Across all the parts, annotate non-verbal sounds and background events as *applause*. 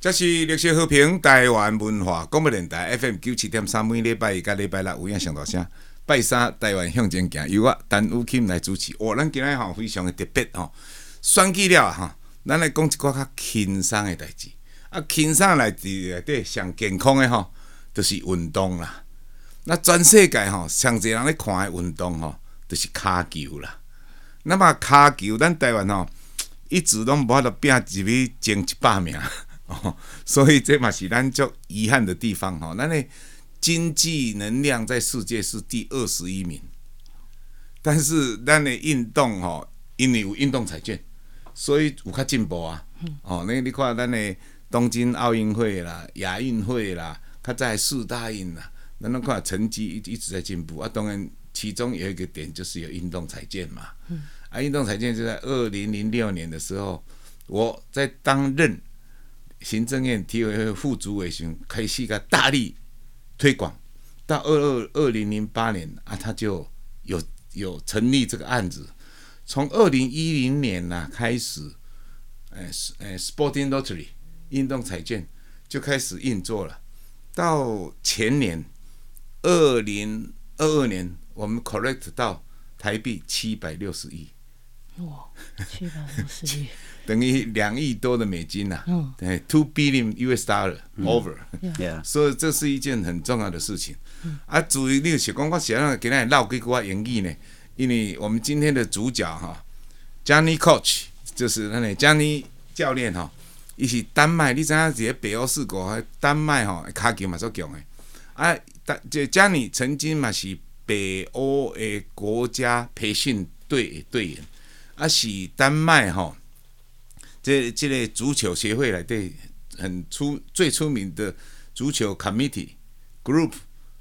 这是绿色和平台湾文化广播电台 FM 九七点三，每礼拜一、甲礼拜六有影上大声。拜三台湾向前行，由我陈武钦来主持。哦，咱今日吼非常的特别吼，选举了吼，咱来讲一寡较轻松的代志。啊，轻松来伫内底上健康的吼，就是运动啦。那全世界吼，上侪人咧看的运动吼，就是骹球啦。那么骹球，咱台湾吼一直拢无法度拼入去前一百名。哦，*laughs* 所以这嘛是咱足遗憾的地方吼，咱的经济能量在世界是第二十一名，但是咱的运动吼，因为有运动彩券，所以有较进步啊。哦，那你看咱的东京奥运会啦、亚运会啦，较在四大运啦，咱拢看成绩一一直在进步啊。当然，其中有一个点就是有运动彩券嘛。啊，运动彩券就在二零零六年的时候，我在担任。行政院体委会副主委时，开始个大力推广，到二二二零零八年啊，他就有有成立这个案子。从二零一零年呐、啊、开始，诶诶，Sporting Lottery 运动彩券就开始运作了。到前年二零二二年，我们 collect 到台币七百六十亿。哇，七百六十亿。*laughs* 等于两亿多的美金呐、啊，对、嗯、，two billion US dollar over，、嗯 yeah. 所以这是一件很重要的事情。嗯、啊，至于那个小光，我想要给他唠几句话英语呢，因为我们今天的主角哈，Johnny Coach 就是那个 Johnny 教练哈，伊是丹麦，你知影伫个北欧四国，丹麦哈，卡球嘛足强的。啊，丹这 Johnny 曾经嘛是北欧的国家培训队队员，啊是丹麦哈。这这个足球协会来对很出最出名的足球 committee group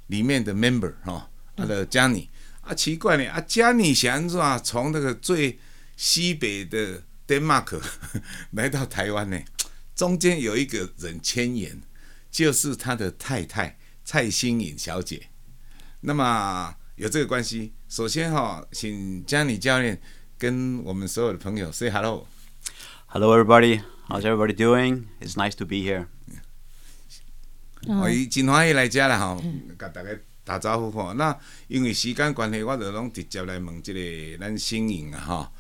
里面的 member 哈，他的 Johnny 啊，奇怪呢啊，Johnny 想说从那个最西北的 Denmark *laughs* 来到台湾呢，中间有一个人牵引，就是他的太太蔡欣颖小姐。那么有这个关系，首先哈，请 Johnny 教练跟我们所有的朋友 say hello。Hello, everybody. How's everybody doing? It's nice to be here. 我真欢喜来遮啦吼，甲大家打招呼吼。那因为时间关系，我就拢直接来问这个咱新颖啊哈，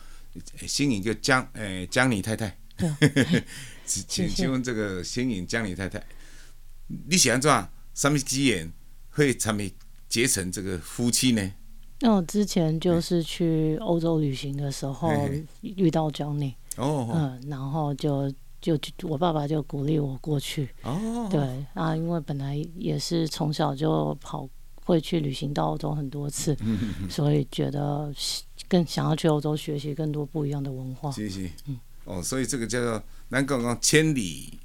新颖叫江诶江妮太太。*laughs* 请请问这个新颖江妮太太，你是安怎？什么机缘会成为结成这个夫妻呢？那我之前就是去欧洲旅行的时候遇到 jony 哦嗯，然后就就我爸爸就鼓励我过去。哦，对啊，因为本来也是从小就跑会去旅行到欧洲很多次，所以觉得更想要去欧洲学习更多不一样的文化。谢谢。嗯，哦，所以这个叫做难讲讲千里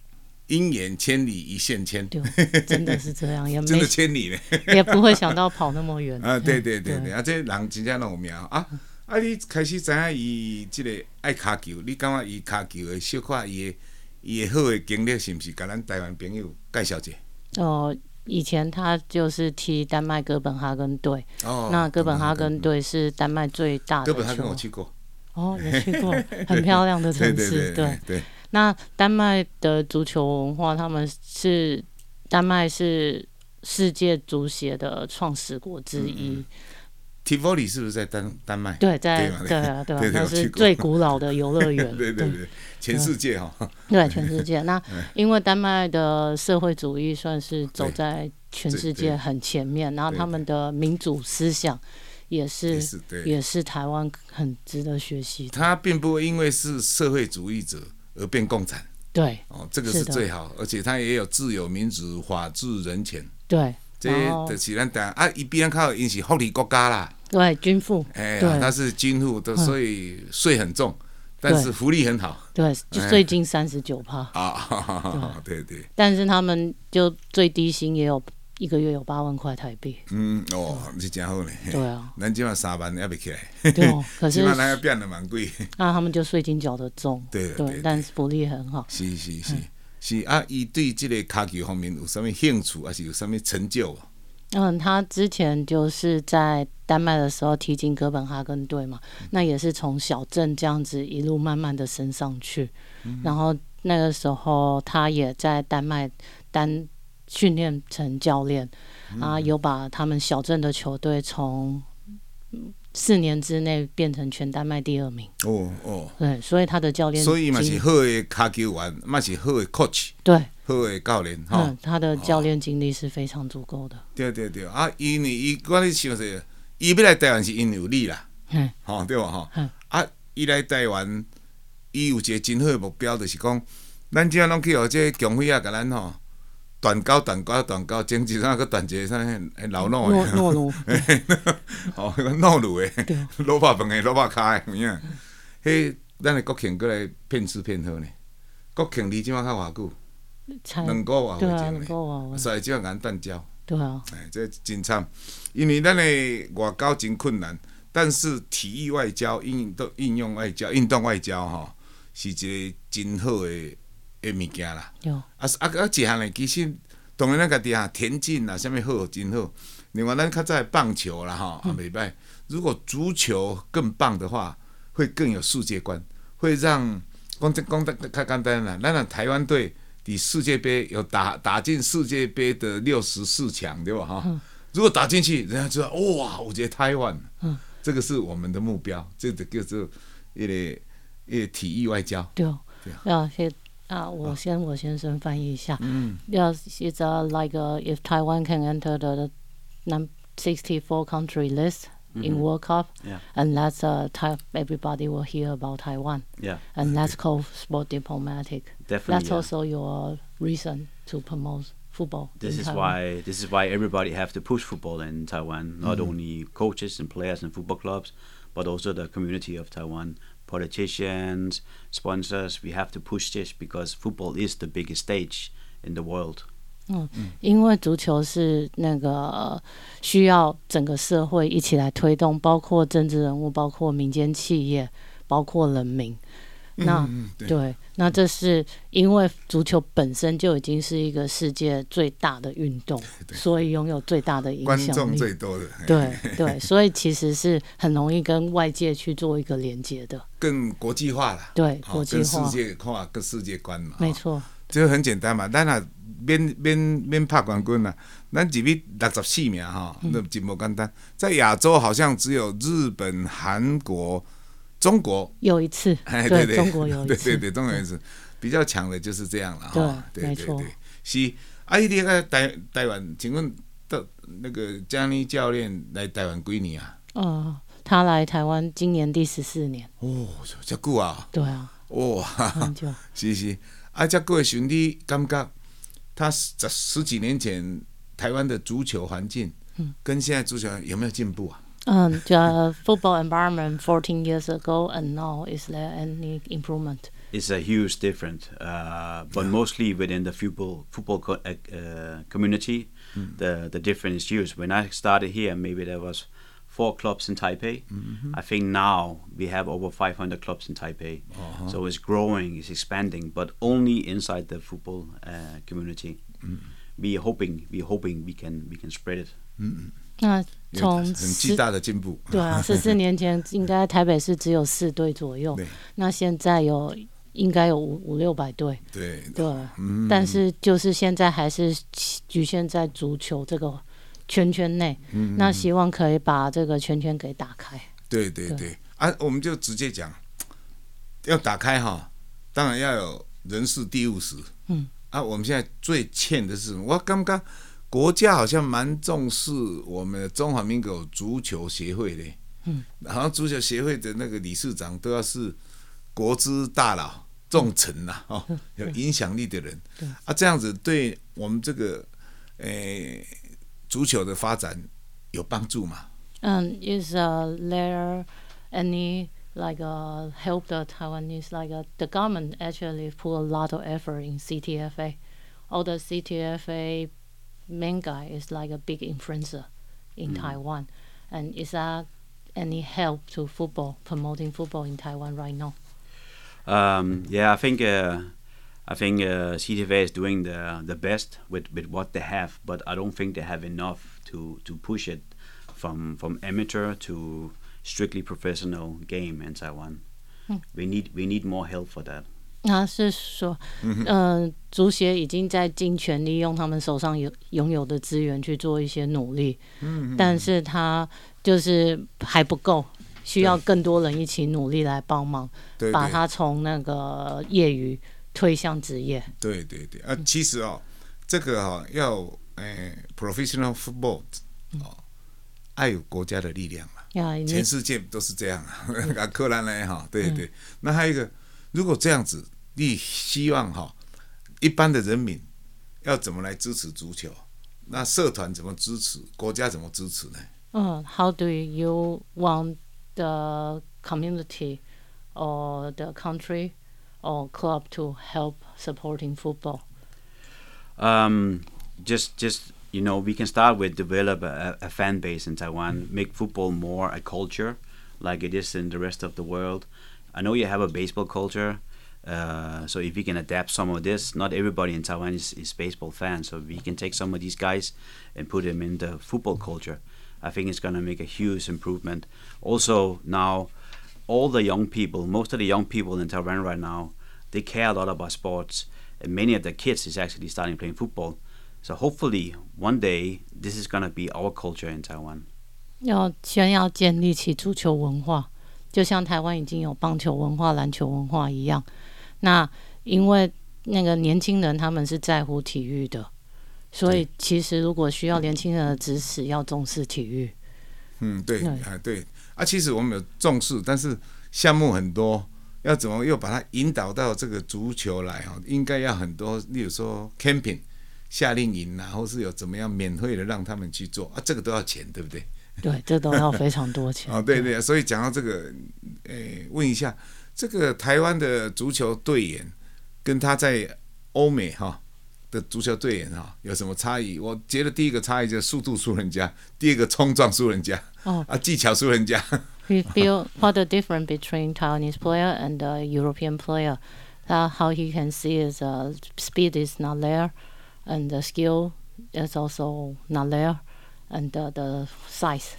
姻缘，千里一线牵。对，真的是这样，*laughs* 也没真的千里呢，也不会想到跑那么远。*laughs* 啊，对对对对，啊，这人真正那么妙啊。啊！你开始知影伊即个爱卡球，你感觉伊卡球的小可伊的伊的好的经历，是毋是？甲咱台湾朋友介绍者。哦，以前他就是踢丹麦哥本哈根队。哦。那哥本哈根队是丹麦最大的。哥本哈根我去过。哦，也去过，很漂亮的城市。*laughs* 对，对。那丹麦的足球文化，他们是丹麦是世界足协的创始国之一。嗯 Tivoli 是不是在丹丹麦？对，在对啊，对啊，*laughs* 那是最古老的游乐园。*laughs* 对对对，全世界哈。对，全世界。*laughs* 那因为丹麦的社会主义算是走在全世界很前面，然后他们的民主思想也是也是台湾很值得学习。他并不会因为是社会主义者而变共产。对。哦，这个是最好，而且它也有自由、民主、法治、人权。对。这就是咱台啊，伊比咱靠因是福利国家啦，对，军富，哎，他是军富，都所以税很重，但是福利很好，对，就税金三十九趴。啊，对对，但是他们就最低薪也有一个月有八万块台币，嗯哦，是真好呢，对啊，咱起码三万也没起来，对，*laughs* 可是起码咱要变得蛮贵，那 *laughs* 他们就税金缴的重，对对，但是福利很好，是是是。是啊，伊对这个卡球方面有什么兴趣，还是有什么成就？嗯，他之前就是在丹麦的时候踢进哥本哈根队嘛，嗯、那也是从小镇这样子一路慢慢的升上去，嗯、然后那个时候他也在丹麦担训练成教练，嗯、啊，有把他们小镇的球队从四年之内变成全丹麦第二名。哦哦，对，所以他的教练，所以嘛是好的卡球员，嘛是好的 coach，对，好的教练哈、嗯。他的教练经历是非常足够的。对对对，啊，因为伊我咧想说，伊要来台湾是因为有你啦，嗯，吼对吧？吼，嗯，啊，伊来台湾，伊有一个真好的目标，就是讲，咱即下拢去互这强辉啊，甲咱吼。断高断高断高，前几日个断节啥迄老糯的，糯糯，*laughs* 哦，迄个糯鲁的，萝卜饭的萝卜卡的，有影？迄咱的国庆过来骗吃骗喝呢。国庆离即马较偌久？两个月以前呢，所以即马甲咱断交。对啊，哎，这真惨，因为咱的外交真困难，但是体育外交、运动应用外交、运动外交吼，是一个真好的。诶，物件啦，有啊啊啊！一项嘞，其实当然咱家己啊，田径啊，啥物好真好。另外，咱较早棒球啦，吼，也袂歹。如果足球更棒的话，会更有世界观，会让讲这讲得较简单啦。咱啊，台湾队比世界杯有打打进世界杯的六十四强，对吧？哈、嗯，如果打进去，人家知道哇，我觉得台湾，嗯，这个是我们的目标，这个叫做一个一个体育外交。对哦，对啊，谢。啊，我先我先生翻译一下。嗯。Yes, it's a like a, if Taiwan can enter the num sixty four country list in World Cup, yeah. and that's a type everybody will hear about Taiwan. Yeah. And that's called sport diplomatic. Definitely. That's also your reason to promote football. This is why this is why everybody have to push football in Taiwan. Not only coaches and players and football clubs, but also the community of Taiwan. politicians, sponsors, we have to push this because football is the biggest stage in the world. 嗯，因为足球是那个需要整个社会一起来推动，包括政治人物，包括民间企业，包括人民。 那、嗯、对，对，那这是因为足球本身就已经是一个世界最大的运动，所以拥有最大的影响力，观众最多的。对对，所以其实是很容易跟外界去做一个连接的，更国际化了。对，国际化，跟世界化，跟世界观嘛。没错，就很简单嘛。咱啊，免免免拍冠军啊，咱这边六十四名哈，那真不简单。在亚洲好像只有日本、韩国。中国有一次，哎，对对，中国有一次，对对对，中国有一次，比较强的就是这样了哈。对，没错。是，阿姨，你个台台湾，请问到那个江妮教练来台湾几年啊？哦，他来台湾今年第十四年。哦，这久啊？对啊。哇，很久。*laughs* 是是，啊，这各位兄弟，感觉他十十几年前台湾的足球环境，嗯，跟现在足球有没有进步啊？嗯，the football environment 14 years ago and now, is there any improvement? It's a huge difference, uh, but mostly within the football football co uh, uh, community, mm. the the difference is huge. When I started here, maybe there was four clubs in Taipei. Mm -hmm. I think now we have over 500 clubs in Taipei. -huh. So it's growing, it's expanding, but only inside the football uh, community. Mm. We hoping we're hoping we can we can spread it. -hmm. 那从很巨大的进步，对啊，十四 *laughs* 年前应该台北市只有四队左右，那现在有应该有五五六百队，对。对，嗯，但是就是现在还是局限在足球这个圈圈内，嗯，那希望可以把这个圈圈给打开，对对对，对。啊，我们就直接讲，要打开哈，当然要有人事地务实，嗯，啊，我们现在最欠的是，我刚刚。国家好像蛮重视我们的中华民国足球协会的，嗯，好像足球协会的那个理事长都要是国之大佬、重臣呐，哦，有影响力的人，啊，这样子对我们这个诶足球的发展有帮助吗？嗯，Is there any like a help the Taiwanese like the government actually put a lot of effort in CTFA, all the CTFA main guy is like a big influencer in mm. Taiwan. And is that any help to football, promoting football in Taiwan right now? Um, yeah, I think uh, I think uh, CTFA is doing the the best with, with what they have, but I don't think they have enough to, to push it from from amateur to strictly professional game in Taiwan. Hmm. We need we need more help for that. 他是说，嗯、呃，足协已经在尽全力用他们手上有拥有的资源去做一些努力，嗯，但是他就是还不够，需要更多人一起努力来帮忙，对，把他从那个业余推向职业。对对对，啊，其实哦，这个哈、哦、要诶、欸、professional football 哦，爱有国家的力量嘛，嗯、全世界都是这样啊，*laughs* 啊，克兰来哈，对对，嗯、那还有一个，如果这样子。你希望哈，一般的人民要怎么来支持足球？那社团怎么支持？国家怎么支持呢？嗯，How do you want the community or the country or club to help supporting football? Um, just, just you know, we can start with develop a, a fan base in Taiwan, make football more a culture like it is in the rest of the world. I know you have a baseball culture. Uh, so if we can adapt some of this, not everybody in Taiwan is, is baseball fans. So we can take some of these guys and put them in the football culture. I think it's going to make a huge improvement. Also now, all the young people, most of the young people in Taiwan right now, they care a lot about sports, and many of the kids is actually starting playing football. So hopefully one day this is going to be our culture in Taiwan. 要先要建立起足球文化，就像台湾已经有棒球文化、篮球文化一样。 那因为那个年轻人他们是在乎体育的，所以其实如果需要年轻人的支持，要重视体育。嗯，对，对啊，对啊，其实我们有重视，但是项目很多，要怎么又把它引导到这个足球来哈？应该要很多，例如说 camping 夏令营啊，或是有怎么样免费的让他们去做啊，这个都要钱，对不对？对，这都要非常多钱。哦，对对，所以讲到这个，诶，问一下。这个台湾的足球队员跟他在欧美哈的足球队员哈有什么差异？我觉得第一个差异就是速度输人家，第二个冲撞输人家，哦、啊技巧输人家。You feel what the difference between Taiwanese player and the European player? Uh, how he can see is uh, speed is not there, and the skill is also not there, and the, the size.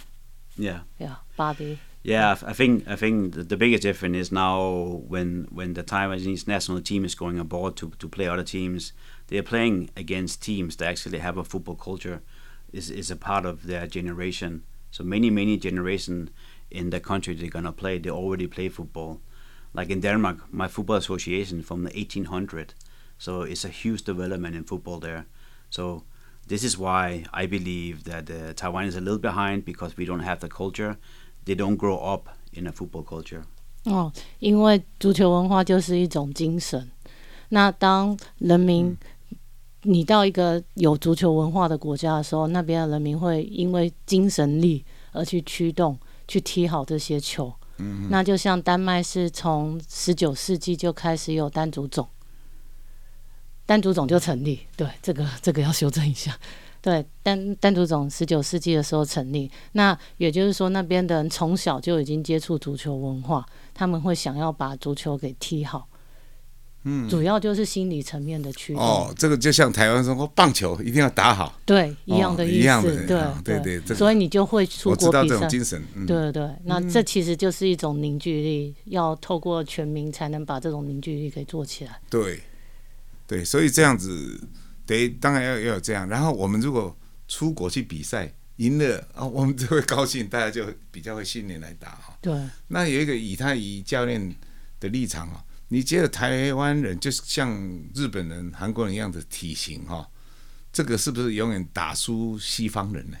Yeah. Yeah. Body. Yeah, I think I think the biggest difference is now when when the Taiwanese national team is going abroad to to play other teams, they are playing against teams that actually have a football culture, is is a part of their generation. So many many generation in the country they're gonna play, they already play football. Like in Denmark, my football association from the 1800, so it's a huge development in football there. So this is why I believe that uh, Taiwan is a little behind because we don't have the culture they don't grow up in a football culture. 哦，因为足球文化就是一种精神。那当人民、嗯、你到一个有足球文化的国家的时候，那边的人民会因为精神力而去驱动，去踢好这些球。嗯，那就像丹麦是从十九世纪就开始有单足总，单足总就成立。对，这个这个要修正一下。对，单单足总十九世纪的时候成立，那也就是说，那边的人从小就已经接触足球文化，他们会想要把足球给踢好。嗯，主要就是心理层面的驱动。哦，这个就像台湾说，棒球一定要打好。对，一样的意思。哦、对、哦、对对，对，所以你就会出国比赛。我知道这种精神。嗯、对对，那这其实就是一种凝聚力，嗯、要透过全民才能把这种凝聚力给做起来。对，对，所以这样子。对，当然要要有这样。然后我们如果出国去比赛赢了啊，*laughs* 我们就会高兴，大家就比较会训练来打哈。对。那有一个以他以教练的立场啊，你觉得台湾人就是像日本人、韩国人一样的体型哈，这个是不是永远打输西方人呢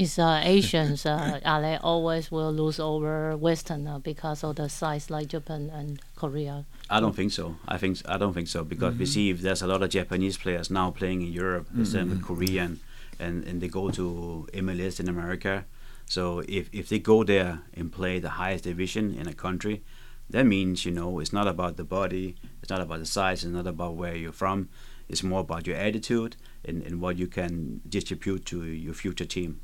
？Is uh, Asians uh, are they always will lose over Western uh, because of the size like Japan and Korea? I don't think so. I think I don't think so because mm-hmm. we see if there's a lot of Japanese players now playing in Europe, mm-hmm. the same with Korean, and and they go to MLS in America. So if if they go there and play the highest division in a country, that means you know it's not about the body, it's not about the size, it's not about where you're from. It's more about your attitude and, and what you can distribute to your future team.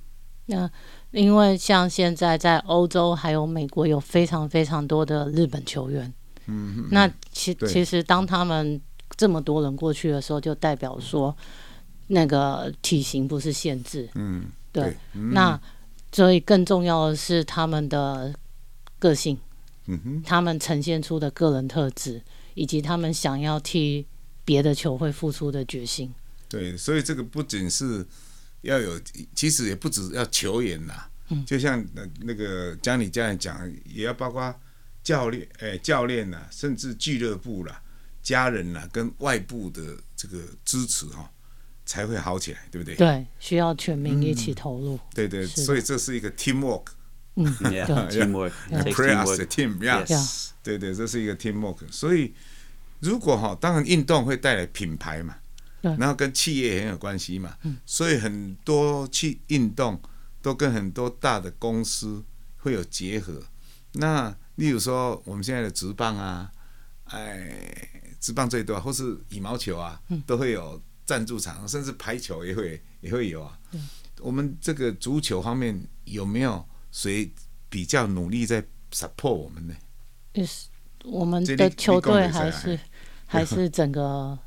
那因为像现在在欧洲还有美国有非常非常多的日本球员，嗯，嗯，那其其实当他们这么多人过去的时候，就代表说那个体型不是限制，嗯，对，那所以更重要的是他们的个性，嗯哼，他们呈现出的个人特质，以及他们想要替别的球会付出的决心。对，所以这个不仅是要有，其实也不止要球员呐，嗯，就像那那个江你这样讲，也要包括教练，哎，教练呐，甚至俱乐部啦、家人呐，跟外部的这个支持哈，才会好起来，对不对？对，需要全民一起投入。嗯、对对，所以这是一个 teamwork。嗯，*laughs* *laughs* teamwork，pray as a team，yes，对对，这是一个 teamwork。所以如果哈，当然运动会带来品牌嘛。然后跟企业也很有关系嘛，所以很多去运动都跟很多大的公司会有结合。那例如说我们现在的职棒啊，哎，职棒最多，或是羽毛球啊，都会有赞助场，甚至排球也会也会有啊。我们这个足球方面有没有谁比较努力在 support 我们呢？是我们的球队还是还是整个？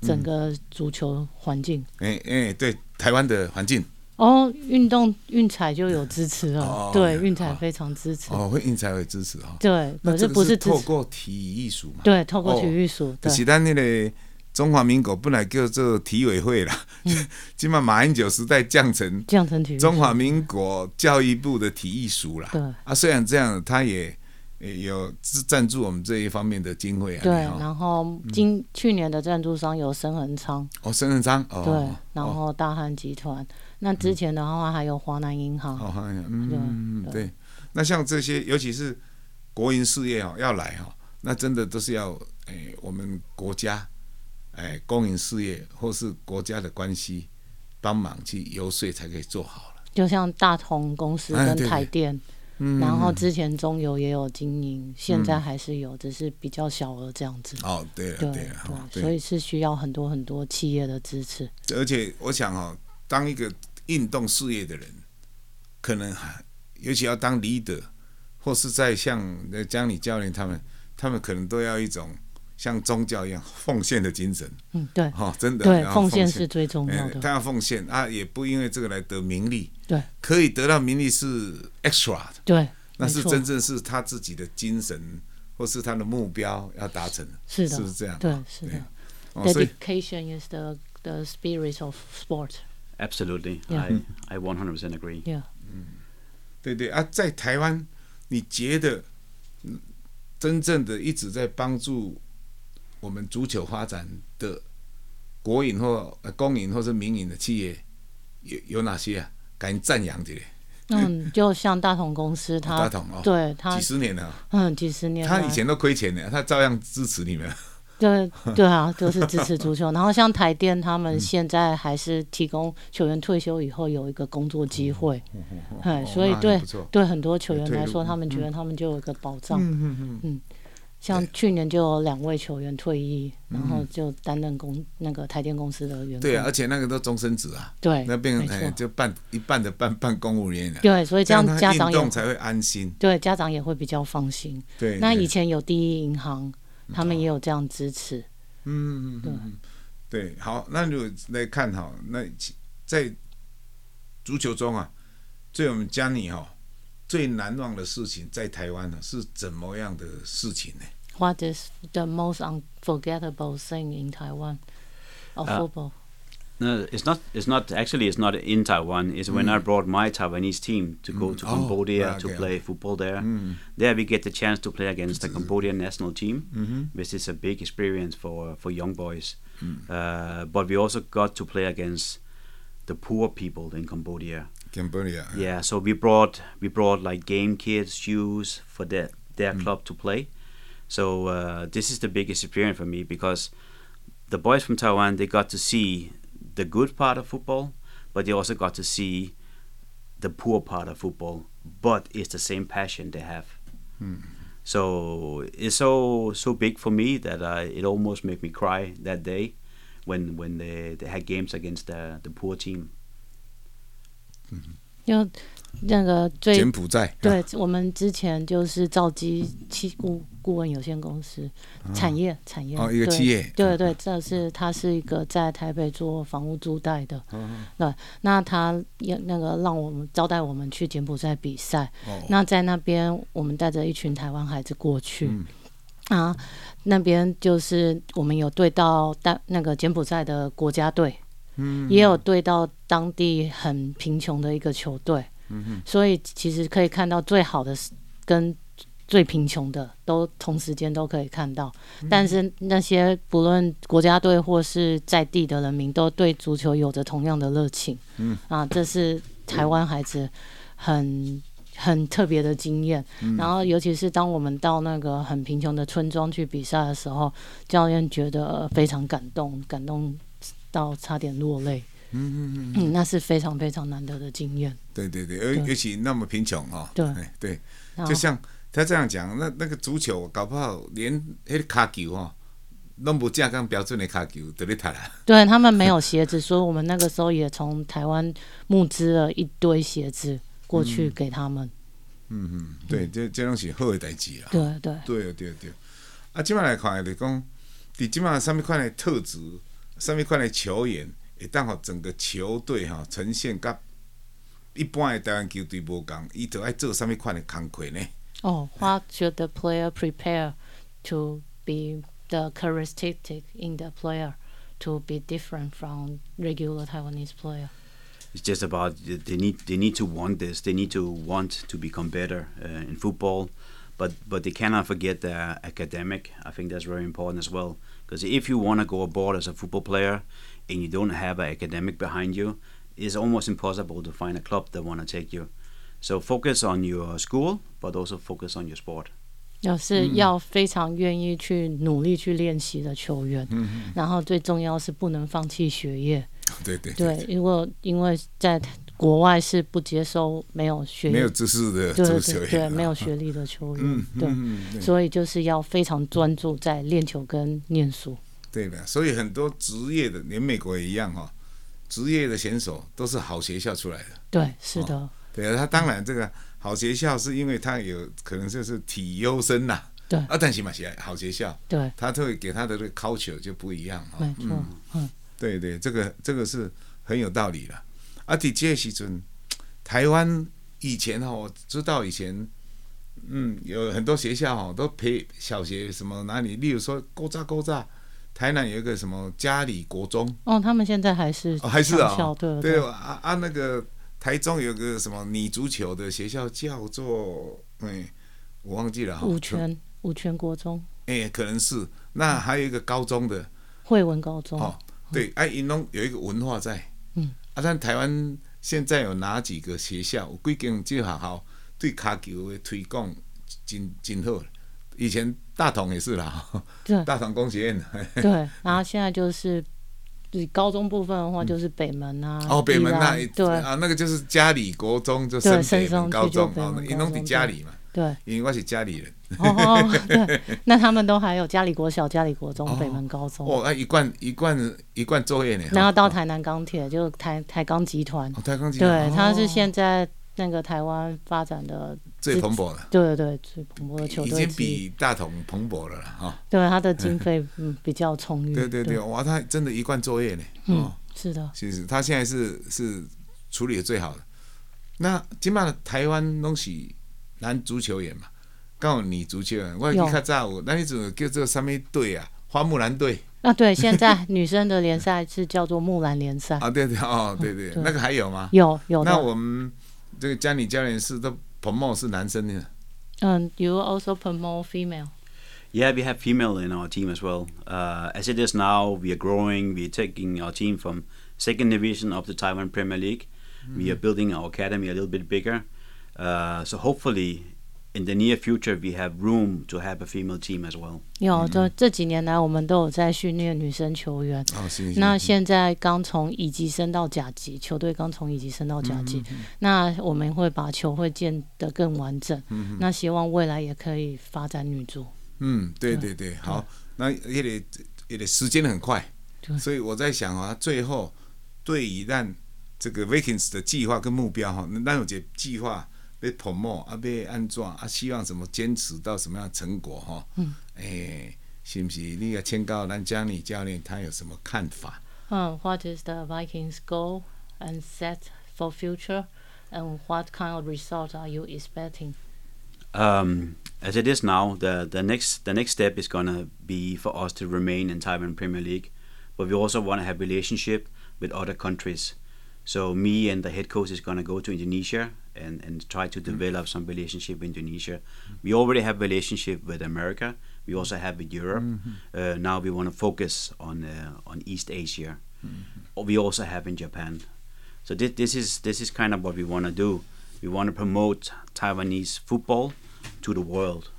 整个足球环境，哎哎，对台湾的环境。哦，运动运彩就有支持了，*laughs* 对运彩非常支持。哦，会运彩会支持哈，对，可是不是透过体育艺术嘛？对，透过体育署，是咱那个中华民国本来叫做体委会啦，*laughs* 今嘛马英九时代降成降成体育中华民国教育部的体育署啦，对。啊，虽然这样，他也。有赞助我们这一方面的经费啊。对，然后今去年的赞助商有深恒昌。哦，深恒昌。哦对，然后大汉集团。那之前的话还有华南银行。哦，华南银行。嗯，对。那像这些，尤其是国营事业哦，要来哈，那真的都是要诶，我们国家诶，公营事业或是国家的关系帮忙去游说才可以做好了。就像大同公司跟台电。然后之前中油也有经营，现在还是有，只是比较小额这样子。哦，对了，对了，所以是需要很多很多企业的支持。而且我想哈，当一个运动事业的人，可能还尤其要当 leader，或是在像那江里教练他们，他们可能都要一种。像宗教一样奉献的精神，嗯，对，哈，真的，对，奉献是最重要的。他要奉献啊，也不因为这个来得名利，对，可以得到名利是 extra 的，对，那是真正是他自己的精神或是他的目标要达成，是的，是不是这样？对，是的。Dedication is the the spirit of sport. Absolutely, I I one hundred percent agree. Yeah. 嗯，对对啊，在台湾，你觉得真正的一直在帮助。我们足球发展的国营或公营或是民营的企业有有哪些啊？赶紧赞扬这个。嗯，就像大同公司，他大同哦，对他几十年了，嗯，几十年，他以前都亏钱的，他照样支持你们。对对啊，都、就是支持足球。*laughs* 然后像台电，他们现在还是提供球员退休以后有一个工作机会，哎、嗯，所以对对很多球员来说，他们觉得他们就有一个保障。嗯嗯嗯。嗯像去年就有两位球员退役，然后就担任公那个台电公司的员工。对啊，而且那个都终身制啊。对，那变成哎就办一半的半半公务员。对，所以这样家长也才会安心。对，家长也会比较放心。对，那以前有第一银行，他们也有这样支持。嗯。对对，好，那如果来看哈，那在足球中啊，对我们家里哈。最难忘的事情在台湾呢，是怎么样的事情呢？What is the most unforgettable thing in Taiwan of football? No, it's not. It's not actually. It's not in Taiwan. It's when I brought my Taiwanese team to go to Cambodia to play football there. There we get the chance to play against the Cambodian national team, which is a big experience for for young boys. But we also got to play against the poor people in Cambodia. Cambodia. Yeah, so we brought we brought like game kits, shoes for their their mm. club to play. So uh, this is the biggest experience for me because the boys from Taiwan they got to see the good part of football, but they also got to see the poor part of football. But it's the same passion they have. Mm. So it's so so big for me that I, it almost made me cry that day when when they, they had games against the the poor team. 就那个最柬埔寨，对，我们之前就是兆基顾顾问有限公司，产业产业。哦，一个企业，对对，这是他是一个在台北做房屋租贷的，对，那他也那个让我们招待我们去柬埔寨比赛，那在那边我们带着一群台湾孩子过去，啊，那边就是我们有对到大那个柬埔寨的国家队，嗯，也有对到当地很贫穷的一个球队，所以其实可以看到最好的跟最贫穷的都同时间都可以看到，但是那些不论国家队或是在地的人民都对足球有着同样的热情，嗯。啊，这是台湾孩子很。很特别的经验，然后尤其是当我们到那个很贫穷的村庄去比赛的时候，教练觉得非常感动，感动到差点落泪。嗯嗯嗯，嗯，那是非常非常难得的经验。对对对，而尤其那么贫穷哦。对对，就像他这样讲，那那个足球搞不好连那个卡球哈，弄不架钢标准的卡球都得他了。对他们没有鞋子，所以我们那个时候也从台湾募资了一堆鞋子。过去给他们，嗯嗯，对，这这东西好的代志啦。对对对对对。啊，今麦来看就是讲，伫今麦什么款的特质，什么款的球员，会当互整个球队哈呈现甲一般的台湾球队无共，伊就爱做什么款的工课呢？哦，What should the player prepare to be the characteristic in the player to be different from regular Taiwanese player? It's just about they need they need to want this. They need to want to become better uh, in football, but but they cannot forget the academic. I think that's very important as well. Because if you want to go abroad as a football player, and you don't have an academic behind you, it's almost impossible to find a club that want to take you. So focus on your school, but also focus on your sport. 要是要非常愿意去努力去练习的球员，嗯，然后最重要是不能放弃学业。对对对，对，因为因为在 国外是不接收没有学没有知识的足球员，对，对，对，没有学历的球员，嗯、对、所以就是要非常专注在练球跟念书。对的，所以很多职业的，连美国也一样哈，职业的选手都是好学校出来的。对，是的。哦、对啊，他当然这个。好学校是因为他有可能就是体优生呐，对，啊，但起码学好学校，对，他就会给他的这个 culture 就不一样哈，没错，嗯，嗯对对，这个这个是很有道理的。啊，在这时阵，*tsk* 台湾以前哈，我知道以前，嗯，有很多学校哈都培小学什么哪里，例如说古早古早，台南有一个什么嘉里国中，哦，他们现在还是还是啊，对对啊啊那个。台中有个什么女足球的学校叫做哎，我忘记了哈。五泉五泉国中。哎，可能是。那还有一个高中的。惠文高中。哦，对，哎，因拢有一个文化在。嗯。啊，但台湾现在有哪几个学校？有几间这学校对卡球的推广真真好。以前大同也是啦。对。*laughs* 大同工学院。对，然后现在就是。高中部分的话，就是北门啊。哦，北门那对啊，那个就是嘉里国中，就升北门高中啊，因拢在嘉里嘛。对，因为我是家里人。哦，对，那他们都还有家里国小、家里国中、北门高中。哦，那一贯一贯一贯作业呢。然后到台南钢铁，就台台钢集团。台钢集团。对，他是现在那个台湾发展的最蓬勃的。对对对，最蓬勃的球队。已经比大同蓬勃了啦，哈。对，他的经费嗯比较充裕。对对对，哇，他真的一贯作业呢。嗯，是的。其实他现在是是处理的最好的。那起码台湾东西男足球员嘛，刚好女足球员，我记较早有，那一种叫做什么队啊？花木兰队。啊，对，现在女生的联赛是叫做木兰联赛。啊，对对哦，对对，那个还有吗？有有。那我们。这个家里教练是都 promote 是男生的。嗯、um,，you also promote female. Yeah, we have female in our team as well. Uh, as it is now, we are growing. We are taking our team from second division of the Taiwan Premier League. Mm -hmm. We are building our academy a little bit bigger. Uh, so hopefully. In the near future, we have room to have a female team as well. 有，这这几年来，我们都有在训练女生球员。哦。那现在刚从乙级升到甲级，球队刚从乙级升到甲级。嗯。那我们会把球会建得更完整。嗯。那希望未来也可以发展女足。嗯，对对对，好。那也得也得时间很快。所以我在想啊，最后对于让这个 Vikings 的计划跟目标哈，那有这计划。被 promote 啊，被安装啊，希望什么坚持到什么样的成果哈？嗯，哎、欸，是不是你要请教咱江里教练，他有什么看法？嗯，What is the Vikings goal and set for future? And what kind of result are you expecting? Um, as it is now, the the next the next step is gonna be for us to remain in Taiwan Premier League, but we also want to have relationship with other countries. So me and the head coach is gonna go to Indonesia and, and try to develop mm. some relationship with Indonesia. We already have relationship with America. We also have with Europe. Mm-hmm. Uh, now we want to focus on uh, on East Asia. Mm-hmm. We also have in Japan. So this, this is this is kind of what we want to do. We want to promote Taiwanese football to the world.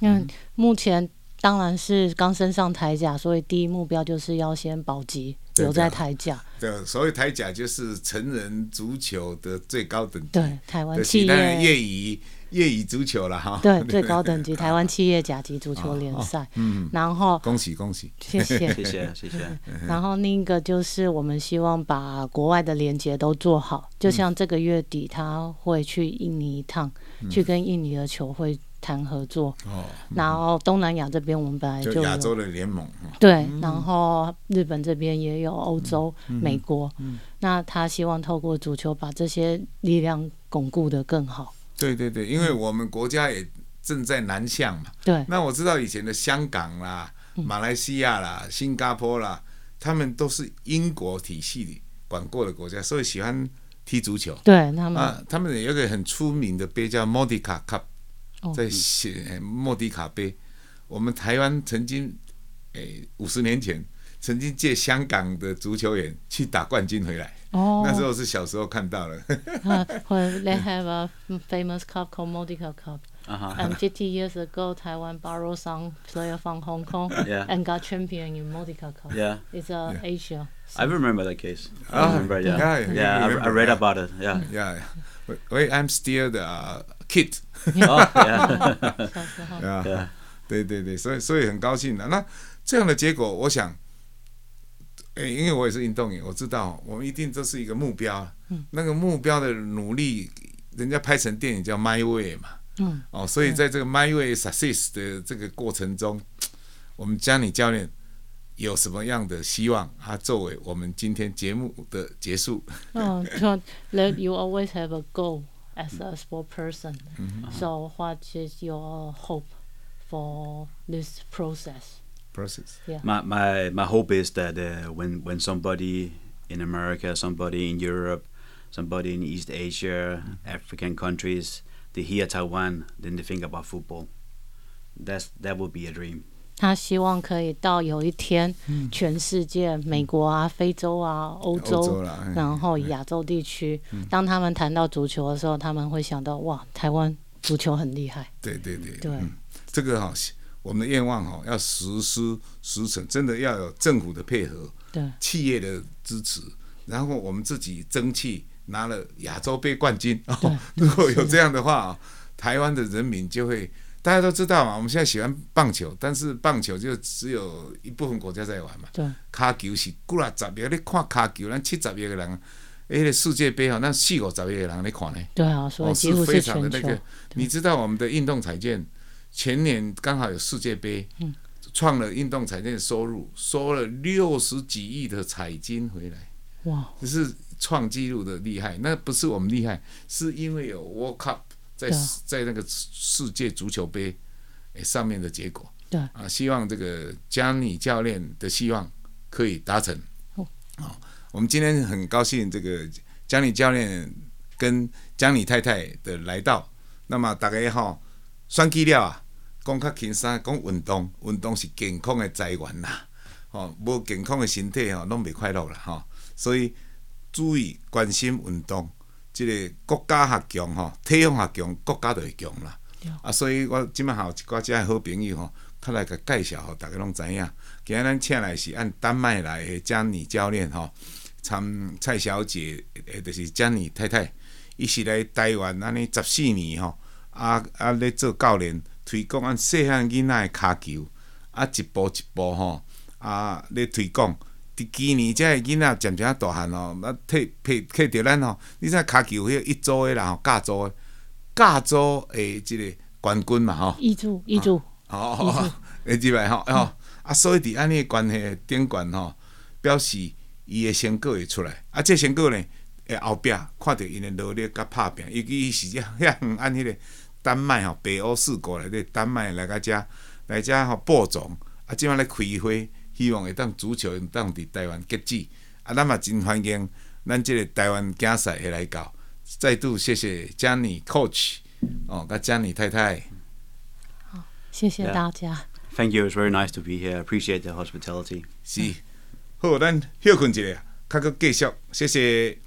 嗯，目前当然是刚升上台甲，所以第一目标就是要先保级， 留在台甲。对，所谓台甲就是成人足球的最高等级。对，台湾企业业余业余足球了哈。对，*laughs* 最高等级台湾企业甲级足球联赛。嗯，然后恭喜恭喜，谢谢 *laughs* 谢谢谢谢。然后另一个就是我们希望把国外的连接都做好，就像这个月底他会去印尼一趟，去跟印尼的球会。谈合作，然后东南亚这边我们本来就有亚洲的联盟，对，嗯、然后日本这边也有欧洲、嗯、美国，嗯、那他希望透过足球把这些力量巩固的更好。对对对，因为我们国家也正在南向嘛，对。那我知道以前的香港啦、马来西亚啦、嗯、新加坡啦，他们都是英国体系里管过的国家，所以喜欢踢足球。对他们，啊，他们有一个很出名的杯叫 Modica Cup。在写莫迪卡杯，我们台湾曾经诶五十年前曾经借香港的足球员去打冠军回来。哦，那时候是小时候看到了。When they have a famous cup called Modica Cup, and fifty years ago, Taiwan borrowed some player from Hong Kong and got champion in Modica Cup. Yeah, it's a Asia. I remember that case. I remember, yeah, yeah, I read about it. Yeah, yeah. Wait, I'm still the kid. 哦，对 *laughs* 对对，所以所以很高兴的。那这样的结果，我想，哎，因为我也是运动员，我知道我们一定这是一个目标。嗯。那个目标的努力，人家拍成电影叫《My Way》嘛。嗯。哦，所以在这个《My Way Success》的这个过程中，我们江里教练有什么样的希望？他作为我们今天节目的结束。，Let you always have a goal. As a sport person. Mm-hmm. So, what is your hope for this process? Process. Yeah. My my my hope is that uh, when when somebody in America, somebody in Europe, somebody in East Asia, mm-hmm. African countries, they hear Taiwan, then they think about football. That's that would be a dream. 他希望可以到有一天，全世界，美国啊、非洲啊、欧洲，然后亚洲地区，当他们谈到足球的时候，他们会想到哇，台湾足球很厉害。对对对，对，这个哈，我们的愿望哈，要实施实成，真的要有政府的配合，对，企业的支持，然后我们自己争气拿了亚洲杯冠军。如果有这样的话，台湾的人民就会。大家都知道嘛，我们现在喜欢棒球，但是棒球就只有一部分国家在玩嘛。对。卡球是几啊十亿，你看卡球，咱七十亿个人，诶，个世界杯哈，那四五十亿个人来看呢。对啊，所以几乎是全球。是非常的那个，你知道我们的运动彩券前年刚好有世界杯，嗯，创了运动彩券的收入，收了六十几亿的彩金回来。哇！这是创纪录的厉害，那不是我们厉害，是因为有 World Cup。在在那个世界足球杯上面的结果，对啊，希望这个江李教练的希望可以达成。哦，我们今天很高兴这个江李教练跟江李太太的来到。那么大家好，选起了啊，讲较轻松，讲运动，运动是健康的财源啦。哦，无健康的身体吼，拢袂快乐啦哈。所以注意关心运动。这个国家较强吼，体育较强，国家就会强啦。啊，所以我即摆有一寡遮个好朋友吼，较来甲介绍，吼，逐个拢知影。今日咱请来是按丹麦来的詹妮教练吼，参蔡小姐，诶，就是詹妮太太，伊是来台湾安尼十四年吼，啊啊咧做教练，推广按细汉囡仔的骹球，啊一步一步吼，啊咧推广。伫今年，即个囡仔渐渐大汉吼，啊，替配替着咱吼，你知影骹球迄个一组的啦吼，甲组的，甲组诶，即个冠军嘛吼。一组一组。哦哦，会入来吼，吼，啊，所以伫安尼诶关系顶悬吼，表示伊诶成果会出来，啊，即个成果呢，诶后壁看着因诶努力甲拍拼，尤其是遐遐远按迄个丹麦吼，北欧四国内底丹麦来个遮来遮吼播种，啊，即摆咧开花，希望会当足球会当伫台湾结止，啊，咱嘛真欢迎咱即个台湾竞赛会来搞，再度谢谢 Gianni Coach 哦，甲 Gianni 太太，好，谢谢大家。Yeah. Thank you. It's very nice to be here. Appreciate the hospitality. 是，好，咱休困一下，较阁继续，谢谢。